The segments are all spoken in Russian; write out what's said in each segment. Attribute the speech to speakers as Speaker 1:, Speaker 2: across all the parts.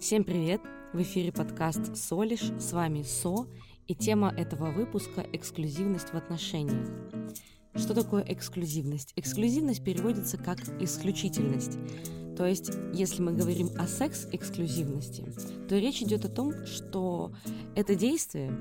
Speaker 1: Всем привет! В эфире подкаст «Солиш», с вами Со, и тема этого выпуска – эксклюзивность в отношениях. Что такое эксклюзивность? Эксклюзивность переводится как исключительность. То есть, если мы говорим о секс-эксклюзивности, то речь идет о том, что это действие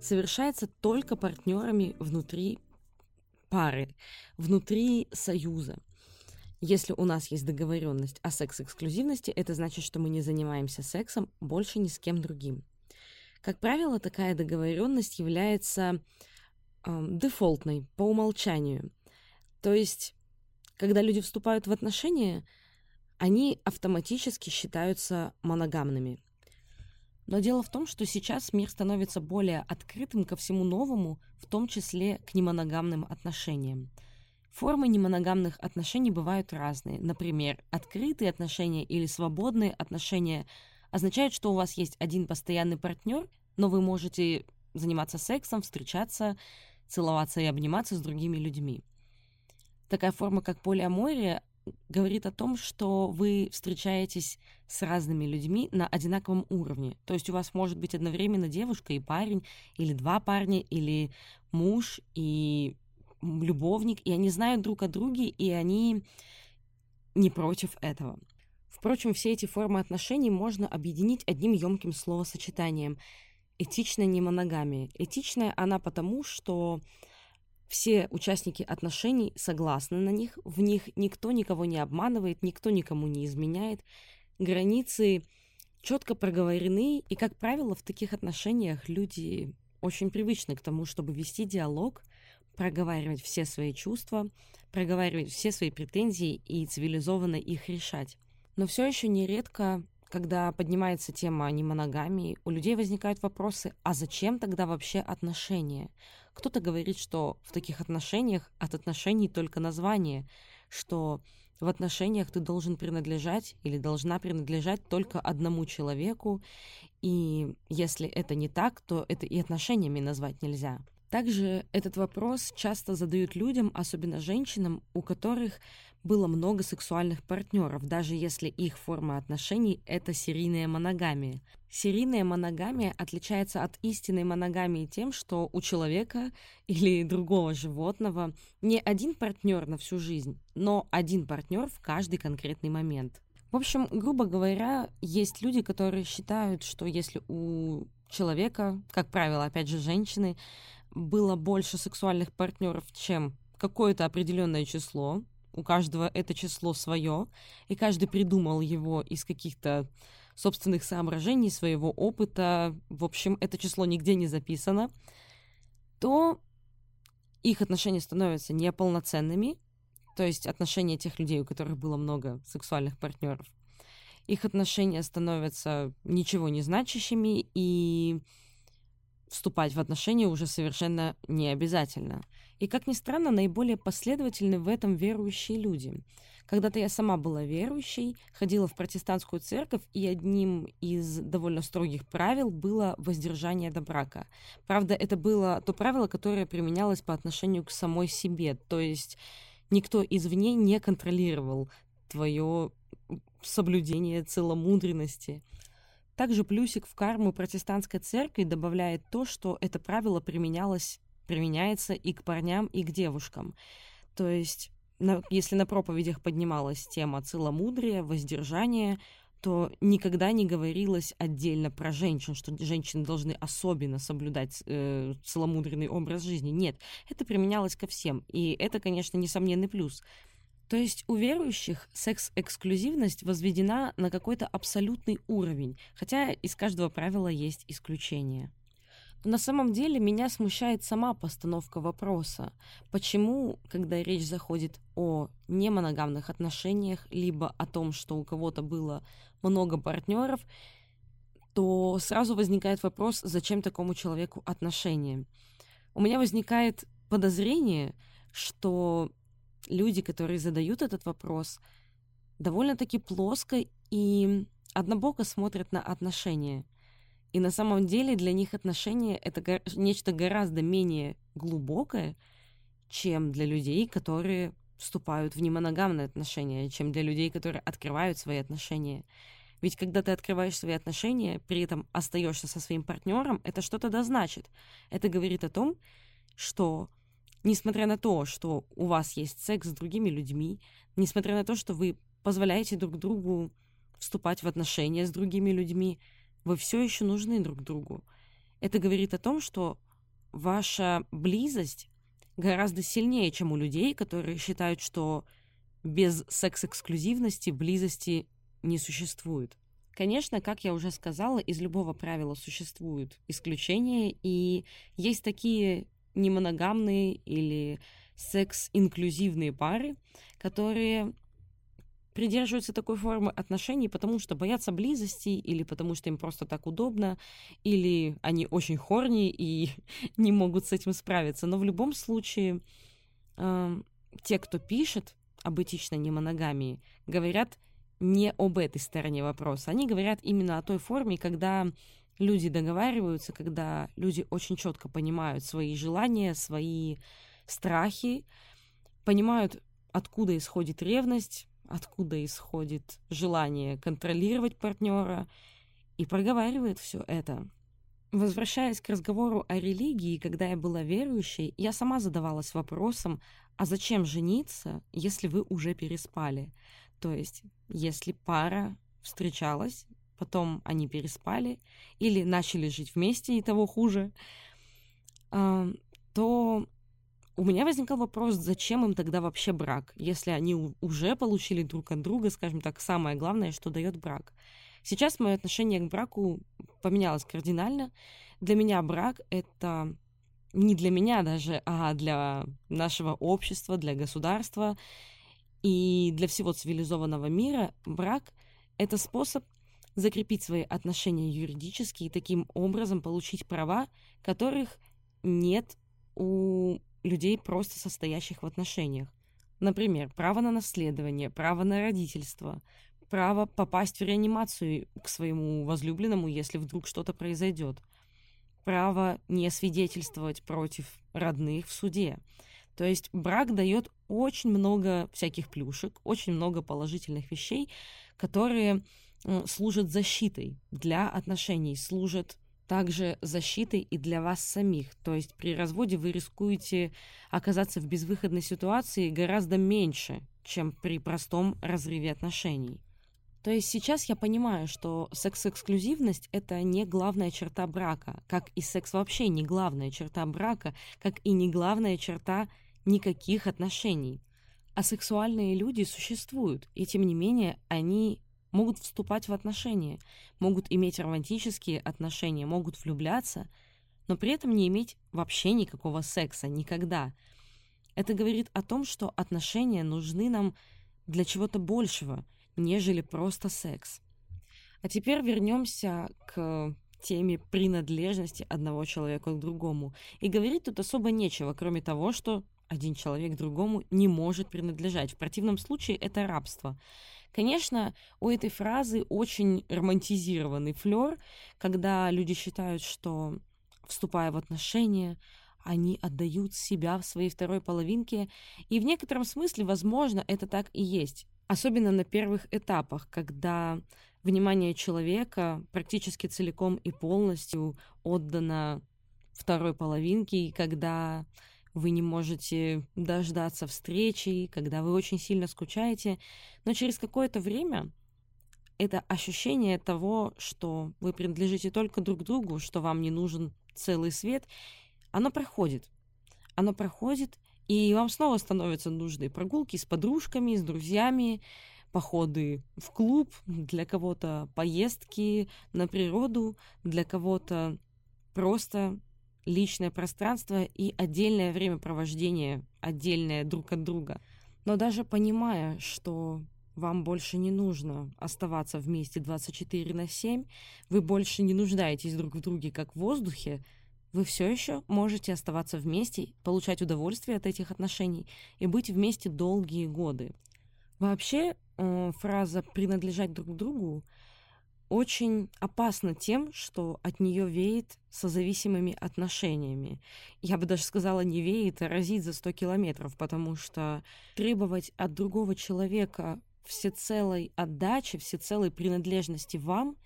Speaker 1: совершается только партнерами внутри пары, внутри союза. Если у нас есть договоренность о секс-эксклюзивности, это значит, что мы не занимаемся сексом больше ни с кем другим. Как правило, такая договоренность является э, дефолтной по умолчанию. То есть, когда люди вступают в отношения, они автоматически считаются моногамными. Но дело в том, что сейчас мир становится более открытым ко всему новому, в том числе к немоногамным отношениям. Формы немоногамных отношений бывают разные. Например, открытые отношения или свободные отношения означают, что у вас есть один постоянный партнер, но вы можете заниматься сексом, встречаться, целоваться и обниматься с другими людьми. Такая форма, как полиамория, говорит о том, что вы встречаетесь с разными людьми на одинаковом уровне. То есть у вас может быть одновременно девушка и парень, или два парня, или муж и любовник, и они знают друг о друге, и они не против этого. Впрочем, все эти формы отношений можно объединить одним емким словосочетанием – этичная немоногамия. Этичная она потому, что все участники отношений согласны на них, в них никто никого не обманывает, никто никому не изменяет, границы четко проговорены, и, как правило, в таких отношениях люди очень привычны к тому, чтобы вести диалог – проговаривать все свои чувства, проговаривать все свои претензии и цивилизованно их решать. Но все еще нередко, когда поднимается тема немоногамии, у людей возникают вопросы, а зачем тогда вообще отношения? Кто-то говорит, что в таких отношениях от отношений только название, что в отношениях ты должен принадлежать или должна принадлежать только одному человеку, и если это не так, то это и отношениями назвать нельзя. Также этот вопрос часто задают людям, особенно женщинам, у которых было много сексуальных партнеров, даже если их форма отношений – это серийная моногамия. Серийная моногамия отличается от истинной моногамии тем, что у человека или другого животного не один партнер на всю жизнь, но один партнер в каждый конкретный момент. В общем, грубо говоря, есть люди, которые считают, что если у человека, как правило, опять же, женщины, было больше сексуальных партнеров, чем какое-то определенное число. У каждого это число свое, и каждый придумал его из каких-то собственных соображений, своего опыта. В общем, это число нигде не записано. То их отношения становятся неполноценными, то есть отношения тех людей, у которых было много сексуальных партнеров. Их отношения становятся ничего не значащими, и вступать в отношения уже совершенно не обязательно. И, как ни странно, наиболее последовательны в этом верующие люди. Когда-то я сама была верующей, ходила в протестантскую церковь, и одним из довольно строгих правил было воздержание до брака. Правда, это было то правило, которое применялось по отношению к самой себе, то есть никто извне не контролировал твое соблюдение целомудренности. Также плюсик в карму протестантской церкви добавляет то, что это правило применялось, применяется и к парням, и к девушкам. То есть, на, если на проповедях поднималась тема целомудрия, воздержания, то никогда не говорилось отдельно про женщин, что женщины должны особенно соблюдать э, целомудренный образ жизни. Нет, это применялось ко всем. И это, конечно, несомненный плюс. То есть у верующих секс-эксклюзивность возведена на какой-то абсолютный уровень, хотя из каждого правила есть исключения. Но на самом деле меня смущает сама постановка вопроса, почему, когда речь заходит о немоногамных отношениях, либо о том, что у кого-то было много партнеров, то сразу возникает вопрос, зачем такому человеку отношения. У меня возникает подозрение, что люди, которые задают этот вопрос, довольно-таки плоско и однобоко смотрят на отношения. И на самом деле для них отношения — это нечто гораздо менее глубокое, чем для людей, которые вступают в немоногамные отношения, чем для людей, которые открывают свои отношения. Ведь когда ты открываешь свои отношения, при этом остаешься со своим партнером, это что-то да значит. Это говорит о том, что несмотря на то, что у вас есть секс с другими людьми, несмотря на то, что вы позволяете друг другу вступать в отношения с другими людьми, вы все еще нужны друг другу. Это говорит о том, что ваша близость гораздо сильнее, чем у людей, которые считают, что без секс-эксклюзивности близости не существует. Конечно, как я уже сказала, из любого правила существуют исключения, и есть такие немоногамные или секс-инклюзивные пары, которые придерживаются такой формы отношений, потому что боятся близости, или потому что им просто так удобно, или они очень хорни и не могут с этим справиться. Но в любом случае, э, те, кто пишет об этичной немоногамии, говорят не об этой стороне вопроса. Они говорят именно о той форме, когда люди договариваются, когда люди очень четко понимают свои желания, свои страхи, понимают, откуда исходит ревность, откуда исходит желание контролировать партнера, и проговаривает все это. Возвращаясь к разговору о религии, когда я была верующей, я сама задавалась вопросом, а зачем жениться, если вы уже переспали? То есть, если пара встречалась, потом они переспали или начали жить вместе, и того хуже, а, то у меня возникал вопрос, зачем им тогда вообще брак, если они уже получили друг от друга, скажем так, самое главное, что дает брак. Сейчас мое отношение к браку поменялось кардинально. Для меня брак — это не для меня даже, а для нашего общества, для государства и для всего цивилизованного мира брак — это способ закрепить свои отношения юридически и таким образом получить права, которых нет у людей, просто состоящих в отношениях. Например, право на наследование, право на родительство, право попасть в реанимацию к своему возлюбленному, если вдруг что-то произойдет, право не свидетельствовать против родных в суде. То есть брак дает очень много всяких плюшек, очень много положительных вещей, которые служат защитой для отношений, служат также защитой и для вас самих. То есть при разводе вы рискуете оказаться в безвыходной ситуации гораздо меньше, чем при простом разрыве отношений. То есть сейчас я понимаю, что секс-эксклюзивность — это не главная черта брака, как и секс вообще не главная черта брака, как и не главная черта никаких отношений. А сексуальные люди существуют, и тем не менее они могут вступать в отношения, могут иметь романтические отношения, могут влюбляться, но при этом не иметь вообще никакого секса никогда. Это говорит о том, что отношения нужны нам для чего-то большего, нежели просто секс. А теперь вернемся к теме принадлежности одного человека к другому. И говорить тут особо нечего, кроме того, что один человек другому не может принадлежать. В противном случае это рабство. Конечно, у этой фразы очень романтизированный флер, когда люди считают, что, вступая в отношения, они отдают себя в своей второй половинке, и в некотором смысле, возможно, это так и есть. Особенно на первых этапах, когда внимание человека практически целиком и полностью отдано второй половинке, и когда вы не можете дождаться встречи, когда вы очень сильно скучаете, но через какое-то время это ощущение того, что вы принадлежите только друг другу, что вам не нужен целый свет, оно проходит. Оно проходит, и вам снова становятся нужны прогулки с подружками, с друзьями, походы в клуб, для кого-то поездки на природу, для кого-то просто личное пространство и отдельное времяпровождение, отдельное друг от друга. Но даже понимая, что вам больше не нужно оставаться вместе 24 на 7, вы больше не нуждаетесь друг в друге как в воздухе, вы все еще можете оставаться вместе, получать удовольствие от этих отношений и быть вместе долгие годы. Вообще, э, фраза «принадлежать друг другу» очень опасна тем, что от нее веет созависимыми отношениями. Я бы даже сказала, не веет, а разит за 100 километров, потому что требовать от другого человека всецелой отдачи, всецелой принадлежности вам,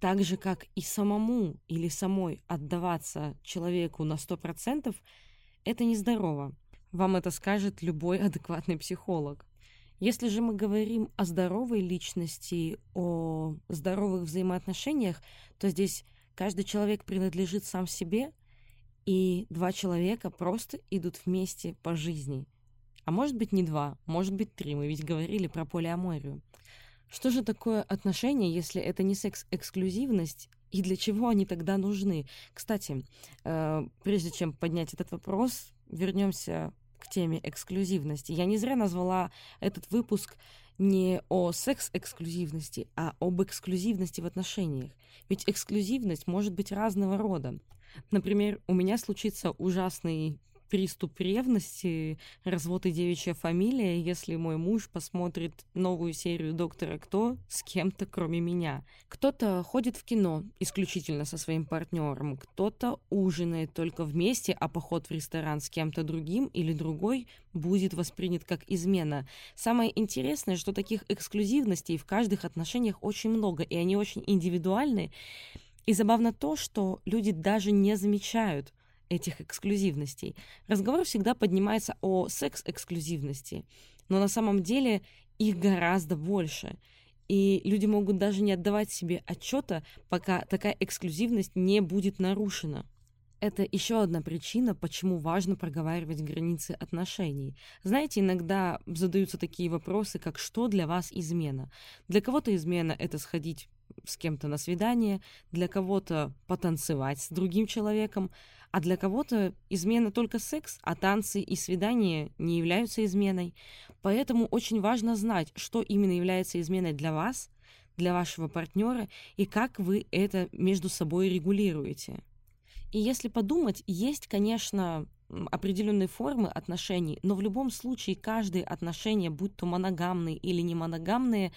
Speaker 1: так же, как и самому или самой отдаваться человеку на 100%, это нездорово. Вам это скажет любой адекватный психолог. Если же мы говорим о здоровой личности, о здоровых взаимоотношениях, то здесь каждый человек принадлежит сам себе, и два человека просто идут вместе по жизни. А может быть не два, может быть три, мы ведь говорили про полиаморию. Что же такое отношения, если это не секс-эксклюзивность, и для чего они тогда нужны? Кстати, э, прежде чем поднять этот вопрос, вернемся к теме эксклюзивности. Я не зря назвала этот выпуск не о секс-эксклюзивности, а об эксклюзивности в отношениях. Ведь эксклюзивность может быть разного рода. Например, у меня случится ужасный приступ ревности, развод и девичья фамилия, если мой муж посмотрит новую серию «Доктора Кто» с кем-то, кроме меня. Кто-то ходит в кино исключительно со своим партнером, кто-то ужинает только вместе, а поход в ресторан с кем-то другим или другой будет воспринят как измена. Самое интересное, что таких эксклюзивностей в каждых отношениях очень много, и они очень индивидуальны. И забавно то, что люди даже не замечают, этих эксклюзивностей. Разговор всегда поднимается о секс-эксклюзивности, но на самом деле их гораздо больше. И люди могут даже не отдавать себе отчета, пока такая эксклюзивность не будет нарушена. Это еще одна причина, почему важно проговаривать границы отношений. Знаете, иногда задаются такие вопросы, как что для вас измена? Для кого-то измена — это сходить с кем-то на свидание, для кого-то потанцевать с другим человеком, а для кого-то измена только секс, а танцы и свидания не являются изменой. Поэтому очень важно знать, что именно является изменой для вас, для вашего партнера и как вы это между собой регулируете. И если подумать, есть, конечно, определенные формы отношений, но в любом случае каждые отношения, будь то моногамные или не моногамные,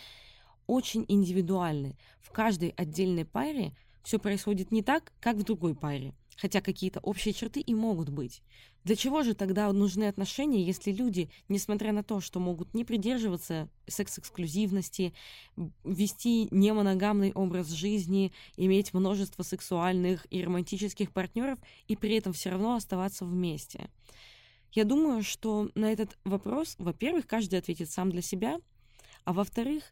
Speaker 1: очень индивидуальны. В каждой отдельной паре все происходит не так, как в другой паре хотя какие-то общие черты и могут быть. Для чего же тогда нужны отношения, если люди, несмотря на то, что могут не придерживаться секс-эксклюзивности, вести немоногамный образ жизни, иметь множество сексуальных и романтических партнеров и при этом все равно оставаться вместе? Я думаю, что на этот вопрос, во-первых, каждый ответит сам для себя, а во-вторых,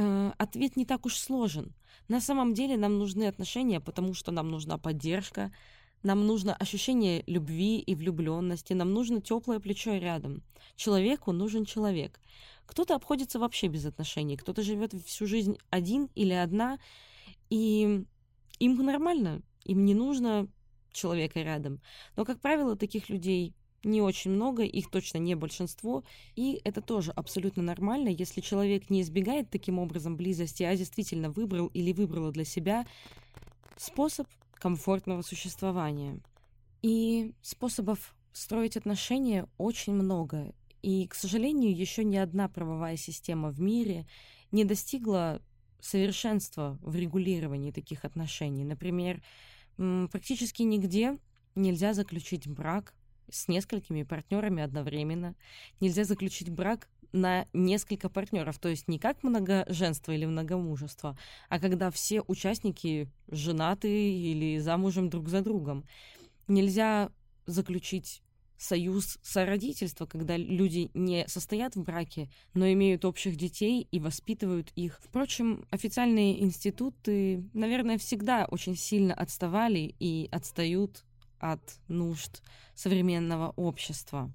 Speaker 1: э, ответ не так уж сложен. На самом деле нам нужны отношения, потому что нам нужна поддержка, нам нужно ощущение любви и влюбленности, нам нужно теплое плечо рядом. Человеку нужен человек. Кто-то обходится вообще без отношений, кто-то живет всю жизнь один или одна, и им нормально, им не нужно человека рядом. Но, как правило, таких людей не очень много, их точно не большинство, и это тоже абсолютно нормально, если человек не избегает таким образом близости, а действительно выбрал или выбрала для себя способ комфортного существования. И способов строить отношения очень много, и, к сожалению, еще ни одна правовая система в мире не достигла совершенства в регулировании таких отношений. Например, практически нигде нельзя заключить брак с несколькими партнерами одновременно. Нельзя заключить брак на несколько партнеров, то есть не как многоженство или многомужество, а когда все участники женаты или замужем друг за другом. Нельзя заключить союз сородительства, когда люди не состоят в браке, но имеют общих детей и воспитывают их. Впрочем, официальные институты, наверное, всегда очень сильно отставали и отстают от нужд современного общества.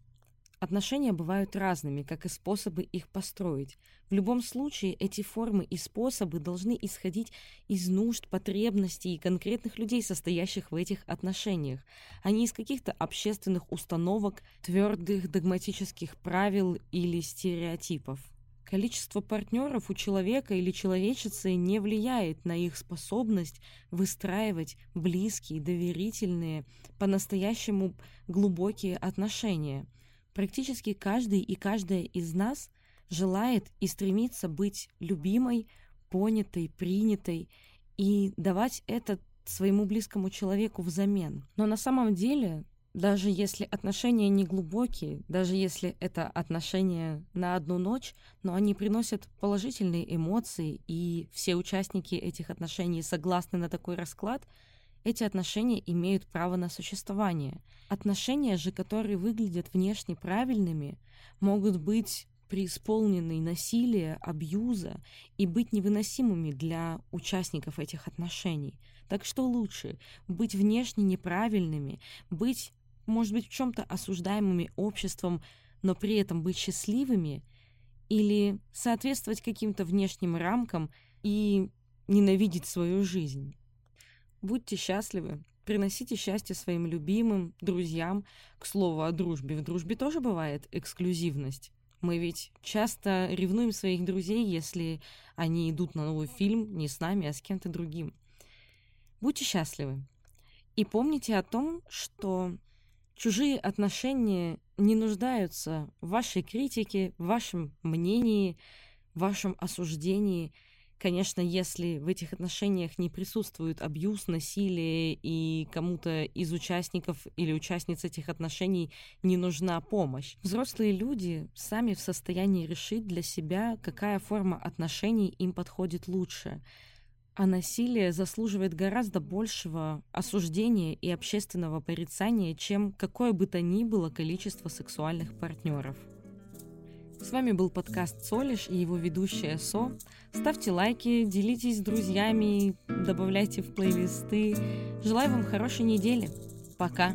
Speaker 1: Отношения бывают разными, как и способы их построить. В любом случае, эти формы и способы должны исходить из нужд, потребностей и конкретных людей, состоящих в этих отношениях, а не из каких-то общественных установок, твердых догматических правил или стереотипов. Количество партнеров у человека или человечицы не влияет на их способность выстраивать близкие, доверительные, по-настоящему глубокие отношения. Практически каждый и каждая из нас желает и стремится быть любимой, понятой, принятой и давать это своему близкому человеку взамен. Но на самом деле даже если отношения не глубокие, даже если это отношения на одну ночь, но они приносят положительные эмоции, и все участники этих отношений согласны на такой расклад, эти отношения имеют право на существование. Отношения же, которые выглядят внешне правильными, могут быть преисполнены насилия, абьюза и быть невыносимыми для участников этих отношений. Так что лучше быть внешне неправильными, быть может быть, в чем-то осуждаемыми обществом, но при этом быть счастливыми, или соответствовать каким-то внешним рамкам и ненавидеть свою жизнь. Будьте счастливы, приносите счастье своим любимым, друзьям. К слову о дружбе, в дружбе тоже бывает эксклюзивность. Мы ведь часто ревнуем своих друзей, если они идут на новый фильм не с нами, а с кем-то другим. Будьте счастливы. И помните о том, что Чужие отношения не нуждаются в вашей критике, в вашем мнении, в вашем осуждении. Конечно, если в этих отношениях не присутствует абьюз, насилие, и кому-то из участников или участниц этих отношений не нужна помощь. Взрослые люди сами в состоянии решить для себя, какая форма отношений им подходит лучше – а насилие заслуживает гораздо большего осуждения и общественного порицания, чем какое бы то ни было количество сексуальных партнеров. С вами был подкаст Солиш и его ведущая Со. Ставьте лайки, делитесь с друзьями, добавляйте в плейлисты. Желаю вам хорошей недели. Пока!